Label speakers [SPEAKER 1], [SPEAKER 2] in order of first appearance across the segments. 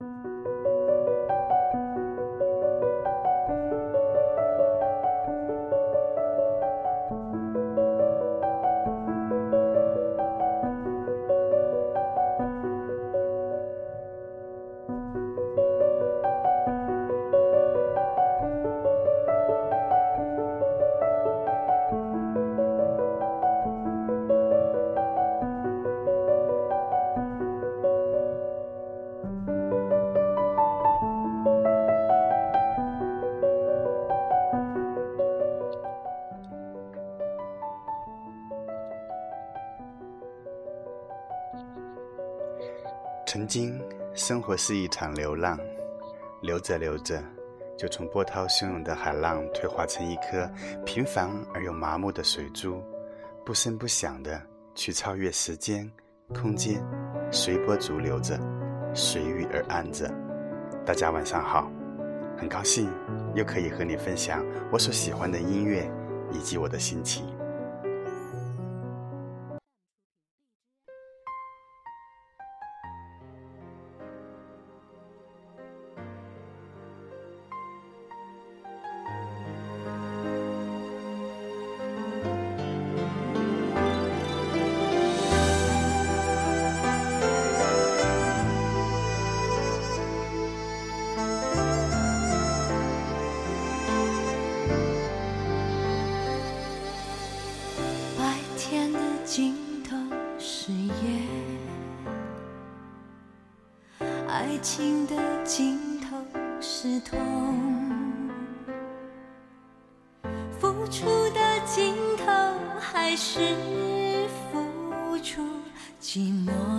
[SPEAKER 1] 曾经，生活是一场流浪，流着流着，就从波涛汹涌的海浪退化成一颗平凡而又麻木的水珠，不声不响的去超越时间、空间，随波逐流着，随遇而安着。大家晚上好，很高兴又可以和你分享我所喜欢的音乐以及我的心情。
[SPEAKER 2] 痛，付出的尽头还是付出，寂寞。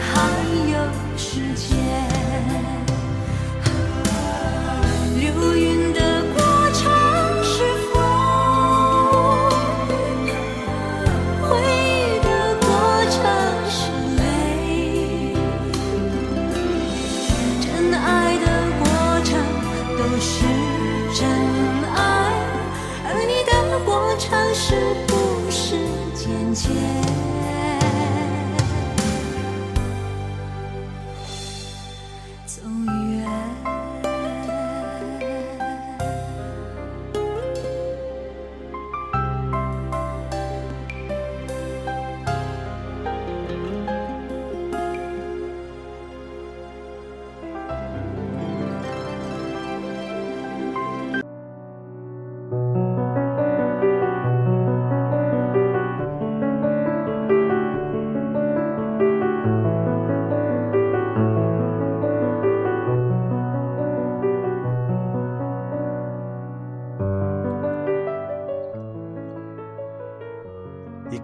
[SPEAKER 2] 好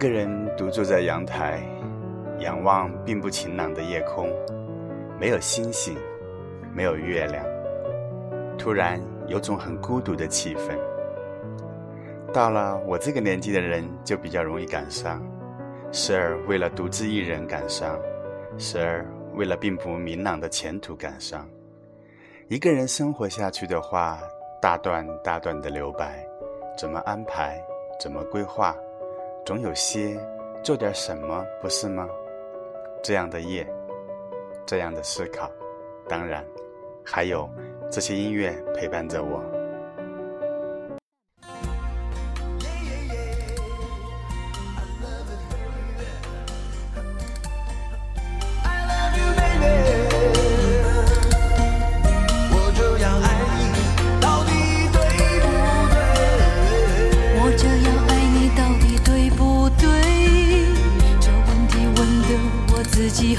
[SPEAKER 1] 一个人独坐在阳台，仰望并不晴朗的夜空，没有星星，没有月亮，突然有种很孤独的气氛。到了我这个年纪的人，就比较容易感伤，时而为了独自一人感伤，时而为了并不明朗的前途感伤。一个人生活下去的话，大段大段的留白，怎么安排，怎么规划？总有些做点什么，不是吗？这样的夜，这样的思考，当然，还有这些音乐陪伴着我。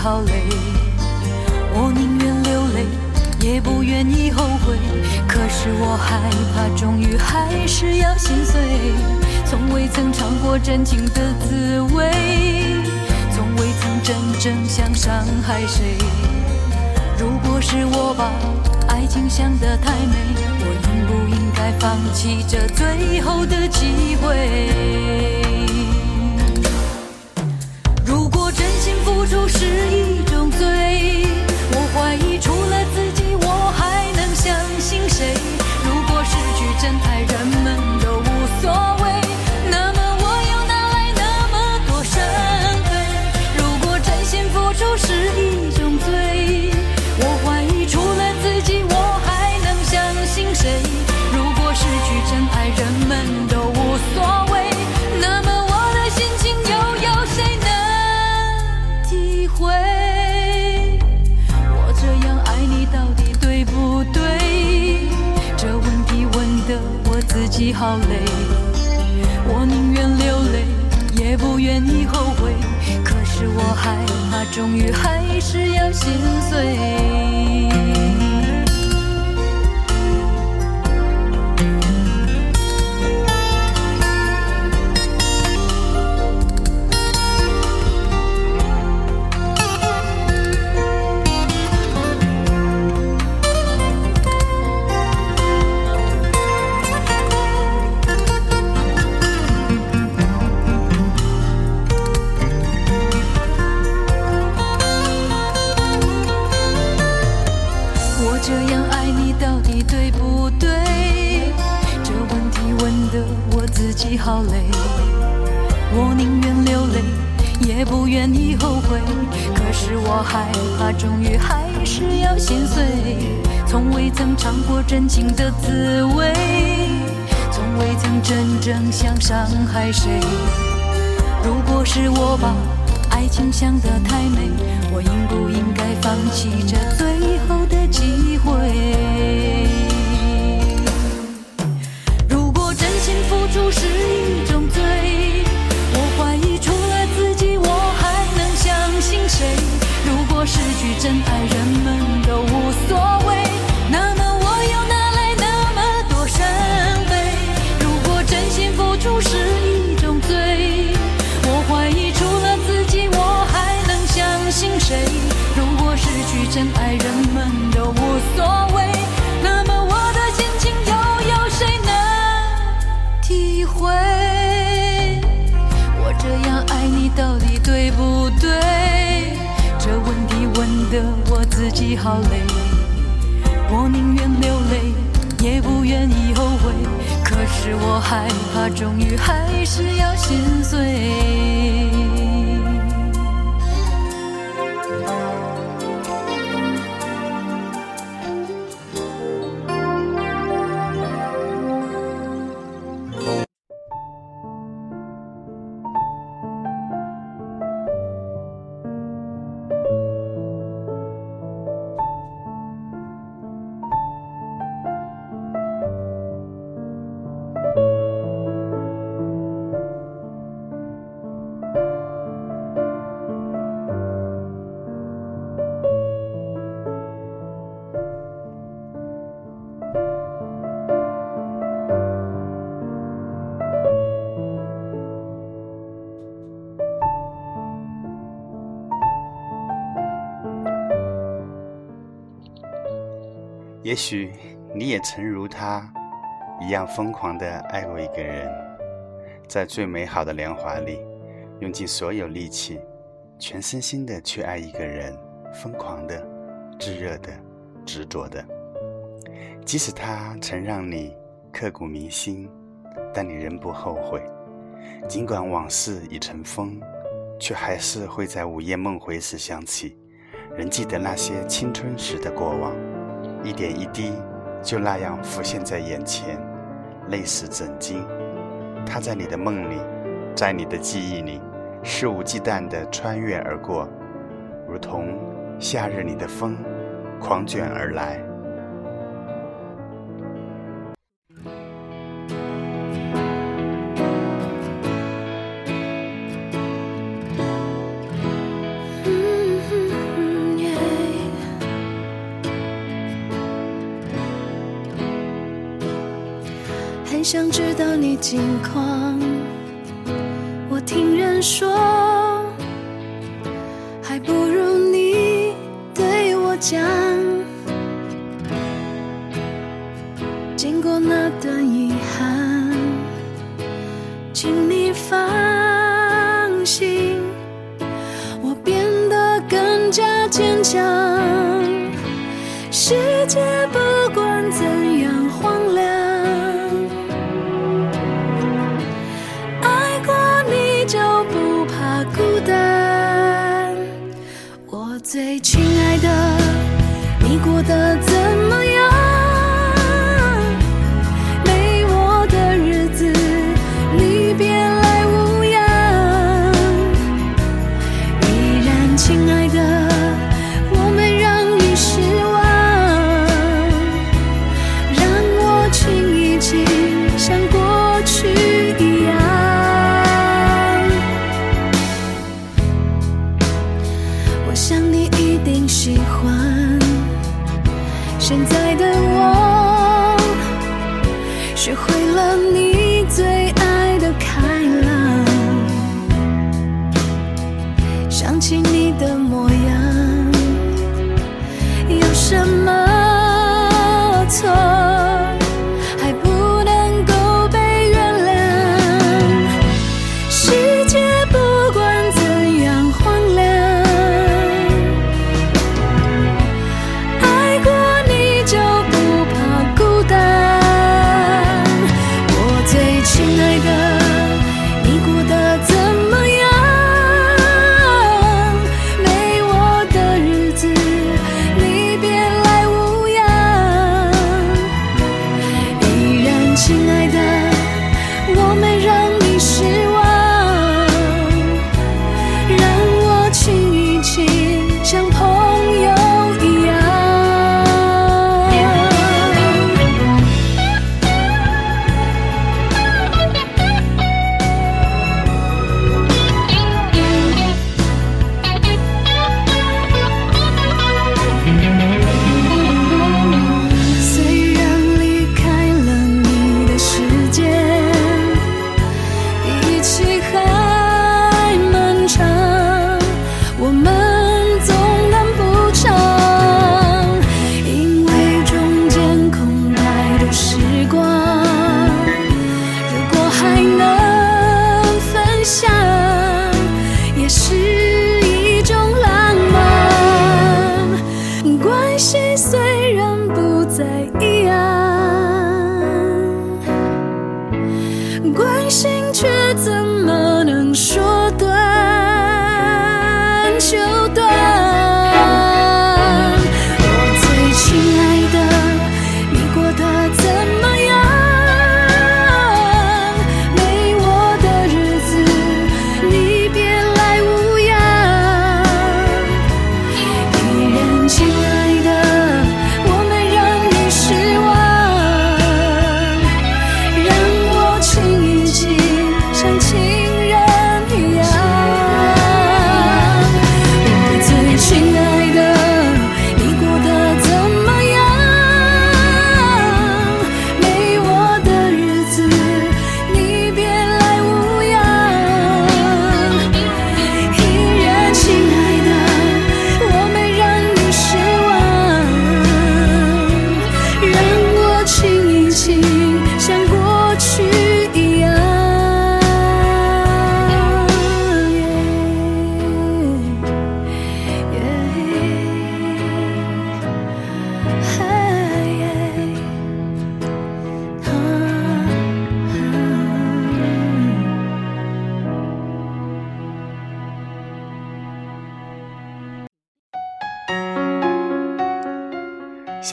[SPEAKER 2] 好累，我宁愿流泪，也不愿意后悔。可是我害怕，终于还是要心碎。从未曾尝过真情的滋味，从未曾真正想伤害谁。如果是我把爱情想得太美，我应不应该放弃这最后的机会？付出是一种罪，我怀疑除了自己，我还能相信谁？如果失去真爱，人们都无所谓，好累，我宁愿流泪，也不愿意后悔。可是我害怕，终于还是要心碎。好累，我宁愿流泪，也不愿意后悔。可是我害怕，终于还是要心碎。从未曾尝过真情的滋味，从未曾真正想伤害谁。如果是我把爱情想得太美，我应不应该放弃这己好累我宁愿流泪也不愿意后悔。
[SPEAKER 3] 可是我害怕终于还是要心碎。
[SPEAKER 1] 也许你也曾如他一样疯狂地爱过一个人，在最美好的年华里，用尽所有力气，全身心地去爱一个人，疯狂的、炙热的、执着的。即使他曾让你刻骨铭心，但你仍不后悔。尽管往事已成风，却还是会在午夜梦回时想起，仍记得那些青春时的过往。一点一滴，就那样浮现在眼前，泪似枕巾。它在你的梦里，在你的记忆里，肆无忌惮地穿越而过，如同夏日里的风，狂卷而来。
[SPEAKER 2] 近况，最亲爱的，你过得怎么样？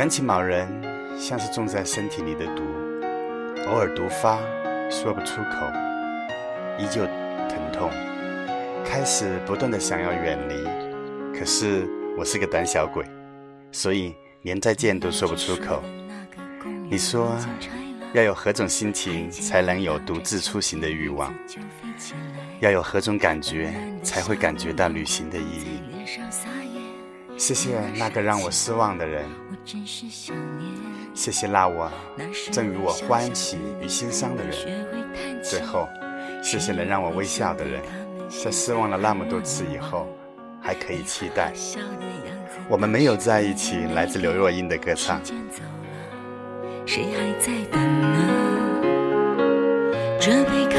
[SPEAKER 2] 想起
[SPEAKER 1] 某人，像是种在身体里的毒，偶尔毒发，说不出口，依旧疼痛。开始不断的想要远离，可是我是个胆小鬼，所以连再见都说不出口。你说要有何种心情才能有独自出行的欲望？要有何种感觉才会感觉到旅行的意义？谢谢那个让我失望的人，谢谢那我赠予我欢喜与心伤的人，最后，谢谢能让我微笑的人，在失望了那么多次以后，还可以期待。我们没有在一起，来自刘若英的歌唱。
[SPEAKER 4] 谁还在等呢？这杯咖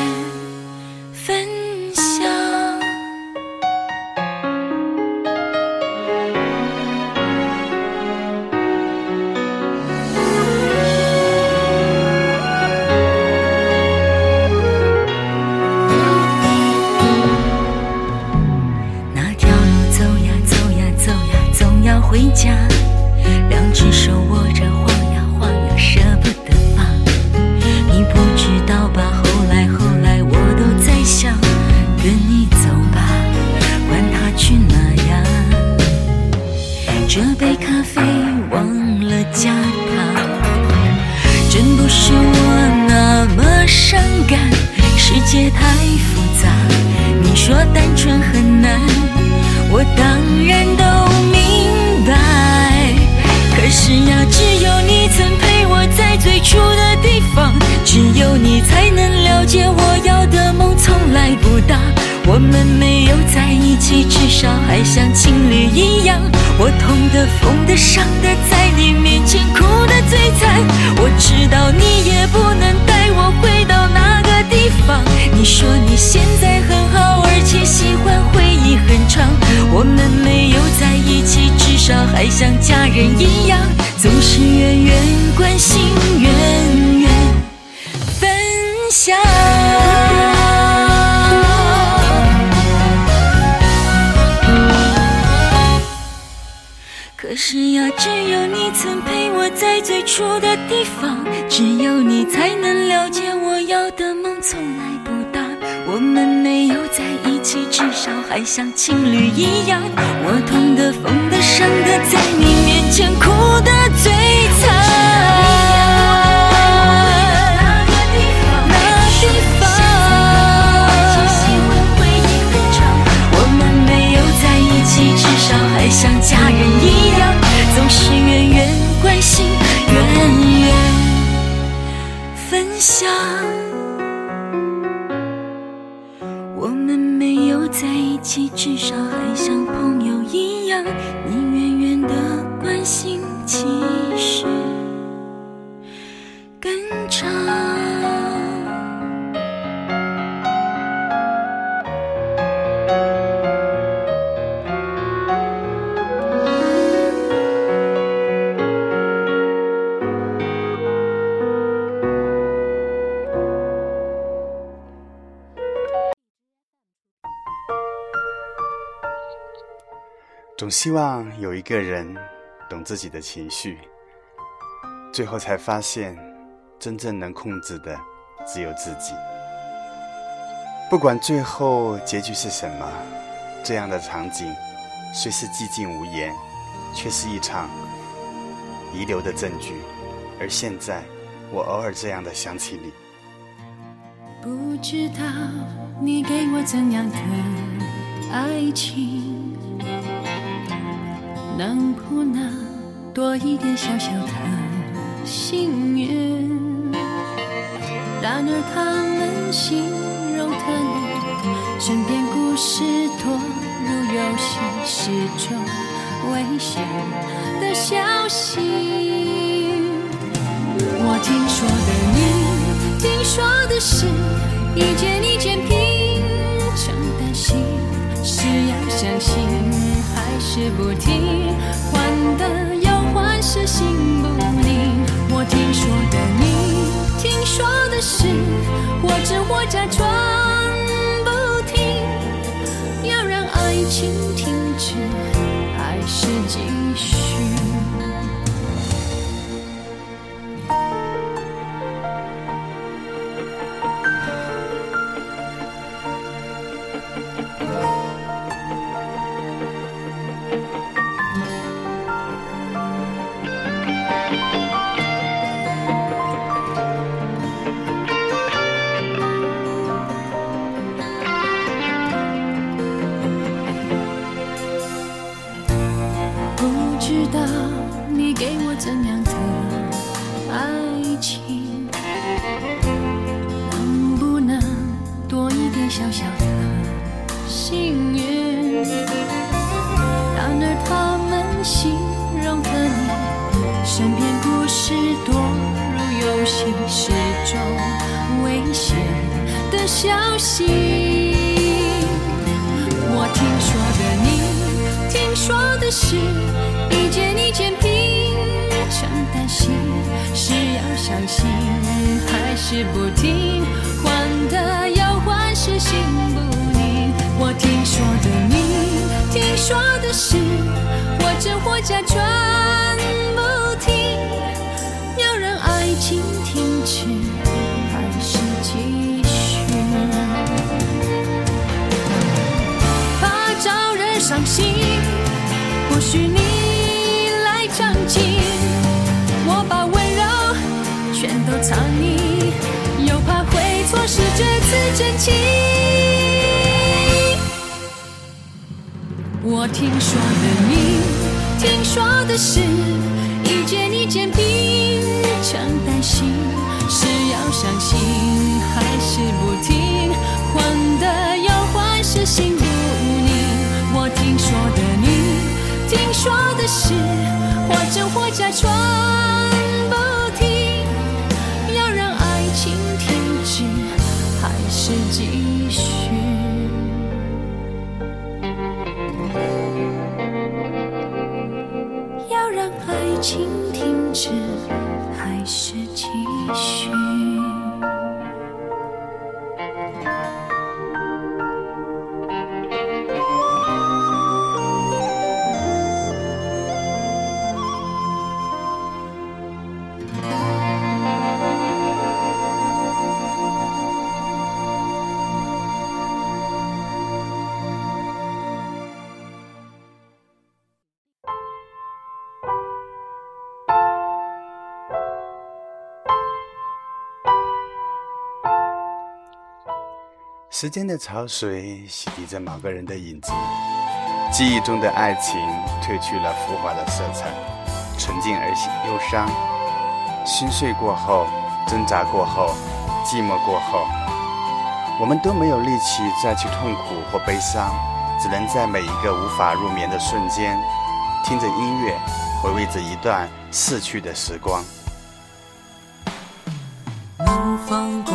[SPEAKER 4] 像家人一样，总是远远关心，远远分享。可是呀，只有你曾陪我在最初的地方，只有你才能了解我起，至少还像情侣一样。我痛的、疯的、伤的，在你面前哭的最至
[SPEAKER 2] 少还像朋友一样，你远远的关心，其实
[SPEAKER 1] 希望有一个人懂自己的情绪，最后才发现，真正能控制的只有自己。不管最后结局是什么，这样的场景虽是寂静无言，却是一场遗留的证据。而现在，我偶尔这样的想起你，
[SPEAKER 2] 不知道你给我怎样的爱情，能不能多一点小小的幸运？然而他们形容的你，身边故事多如游戏，是种危险的消息。我听说的你，听说的事，一件一件拼成担心，是要相信是不听？换得又换，是心不宁。我听说的你，听说的事，或者我假装不听，要让爱情停止，还是继续？小小的幸运？然而他们形容的你，身边故事多如游戏，是种危险的消息。我听说的你，听说的事，一件一件拼成担心，是要相信还是不听？换的要，是心不宁。我听说的你，听说的事，或真或假装不听，要让爱情停止，还是继续？怕招人伤心，不许你来掌情，我把温柔全都藏匿，又怕会错失这次真情。我听说的你，听说的事，一件一件拼成担心，是要相信还是不听？换的又换，是心不宁。我听说的你，听说的事，或真或假装继续？要让爱情停止，
[SPEAKER 1] 时间的潮水洗涤着某个人的影子，记忆中的爱情褪去了浮华的色彩，纯净而忧伤。心碎过后，挣扎过后，寂寞过后，我们都没有力气再去痛苦或悲伤，只能在每一个无法入眠的瞬间，听着音乐，回味着一段逝去的时光。
[SPEAKER 3] 能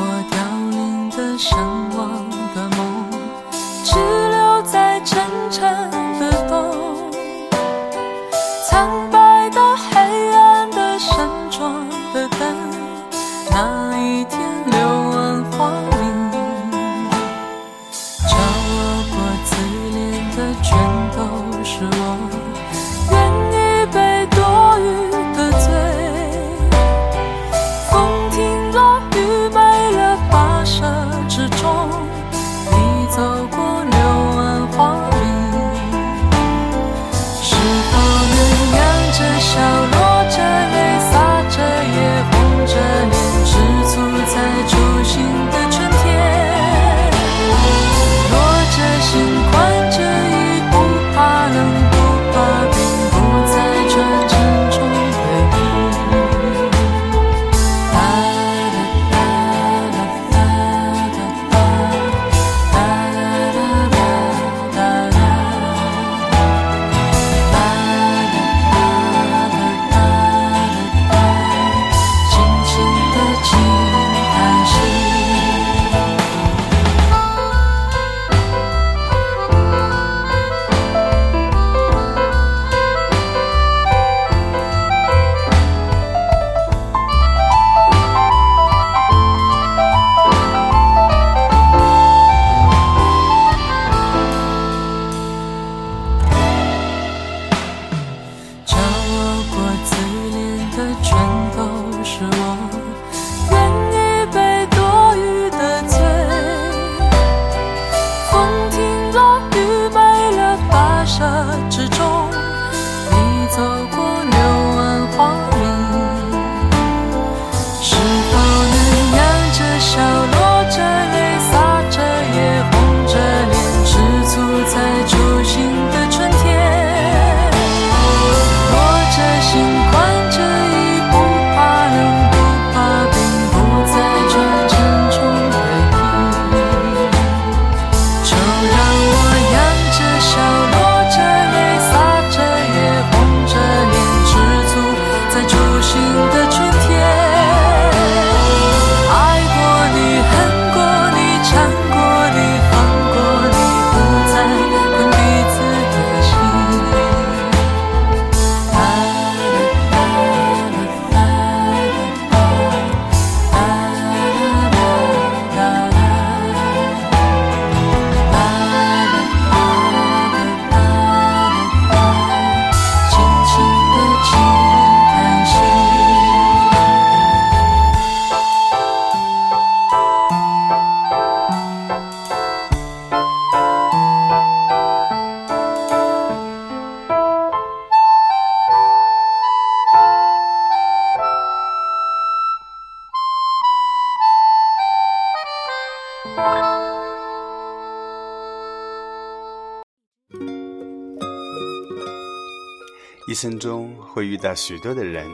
[SPEAKER 3] 一
[SPEAKER 1] 生中会遇到许多的人，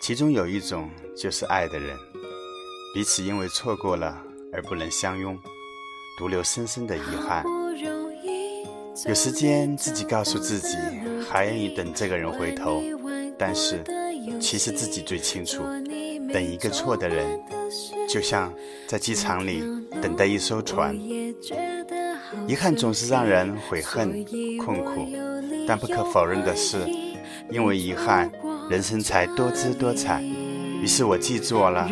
[SPEAKER 1] 其中有一种就是爱的人，彼此因为错过了而不能相拥，独留深深的遗憾。有时间自己告诉自己还愿意等这个人回头，但是其实自己最清楚，等一个错的人，就像在机场里等待一艘船。遗憾总是让人悔恨、困苦，但不可否认的是，因为遗憾，人生才多姿多彩。于是我记住了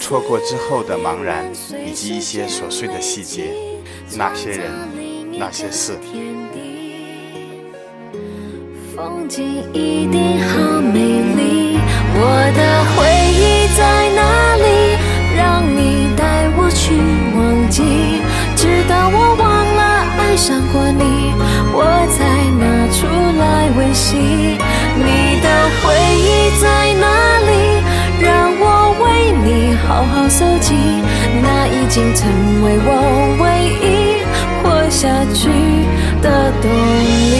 [SPEAKER 1] 错过之后的茫然，以及一些琐碎的细节，那些人，那些事。
[SPEAKER 2] 风景一定好美丽，我的回忆在哪里？让你带我去忘记，直到我忘了爱上过你，我才拿出来温习。经成为我唯一活下去的动力。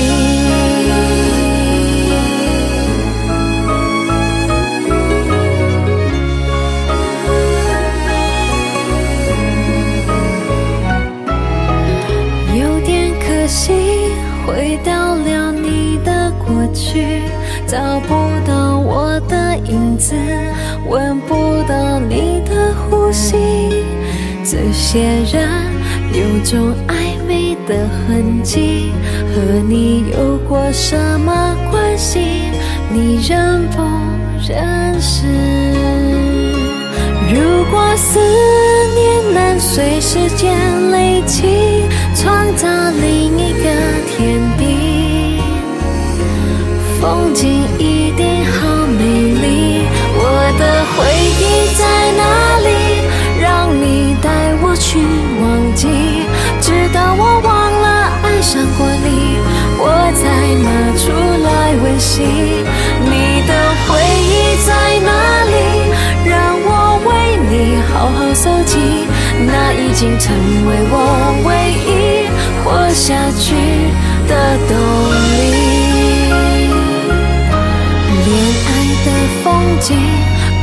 [SPEAKER 2] 有点可惜，回到了你的过去，找不到我的影子，闻不到你的呼吸。这些人有种暧昧的痕迹，和你有过什么关系？你认不认识？如果思念能随时间经成为我唯一活下去的动力。恋爱的风景，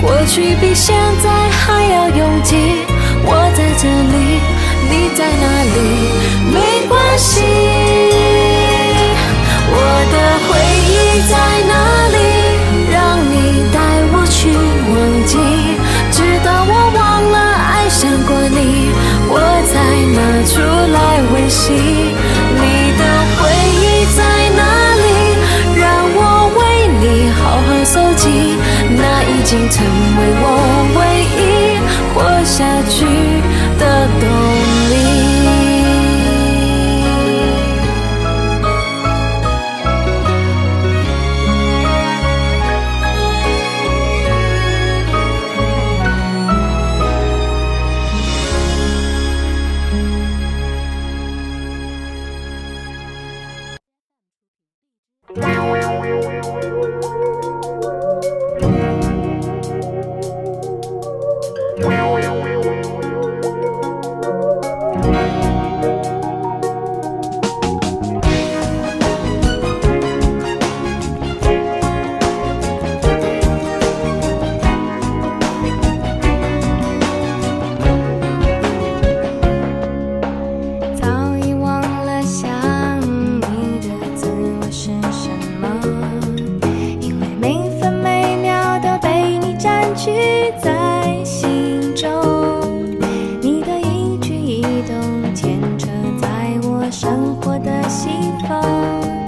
[SPEAKER 2] 过去比现在还要拥挤。我在这里，你在哪里？没关系。你的回忆在哪里？让我为你好好搜集，那已经成为我
[SPEAKER 5] 西风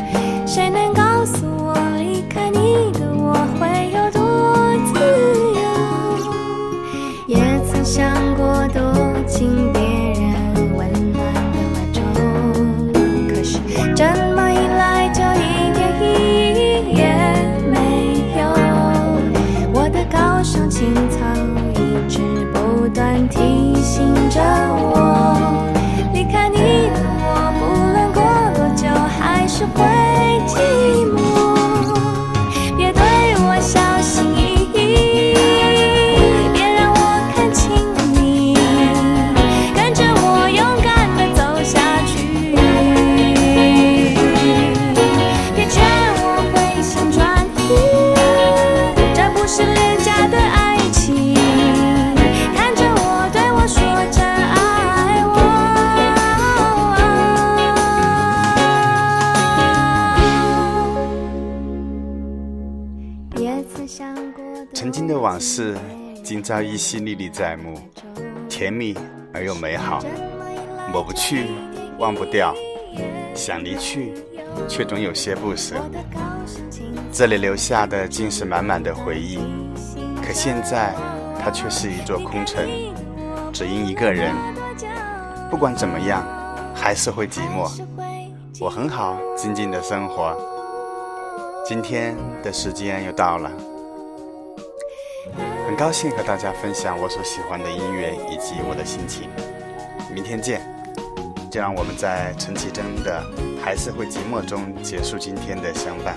[SPEAKER 5] 朝依稀历历在目，甜蜜而又美好，抹不去，忘不掉，想离去，却总有些不舍。这里留下的尽是满满的回忆，可现在它却是一座空城，只因一个人。不管怎么样，还是会寂寞。我很好，静静的生活。今天的时间又到了。很高兴和大家分享我所喜欢的音乐以及我的心情。明天见！就让我们在陈绮贞的《还是会寂寞》中结束今天的相伴。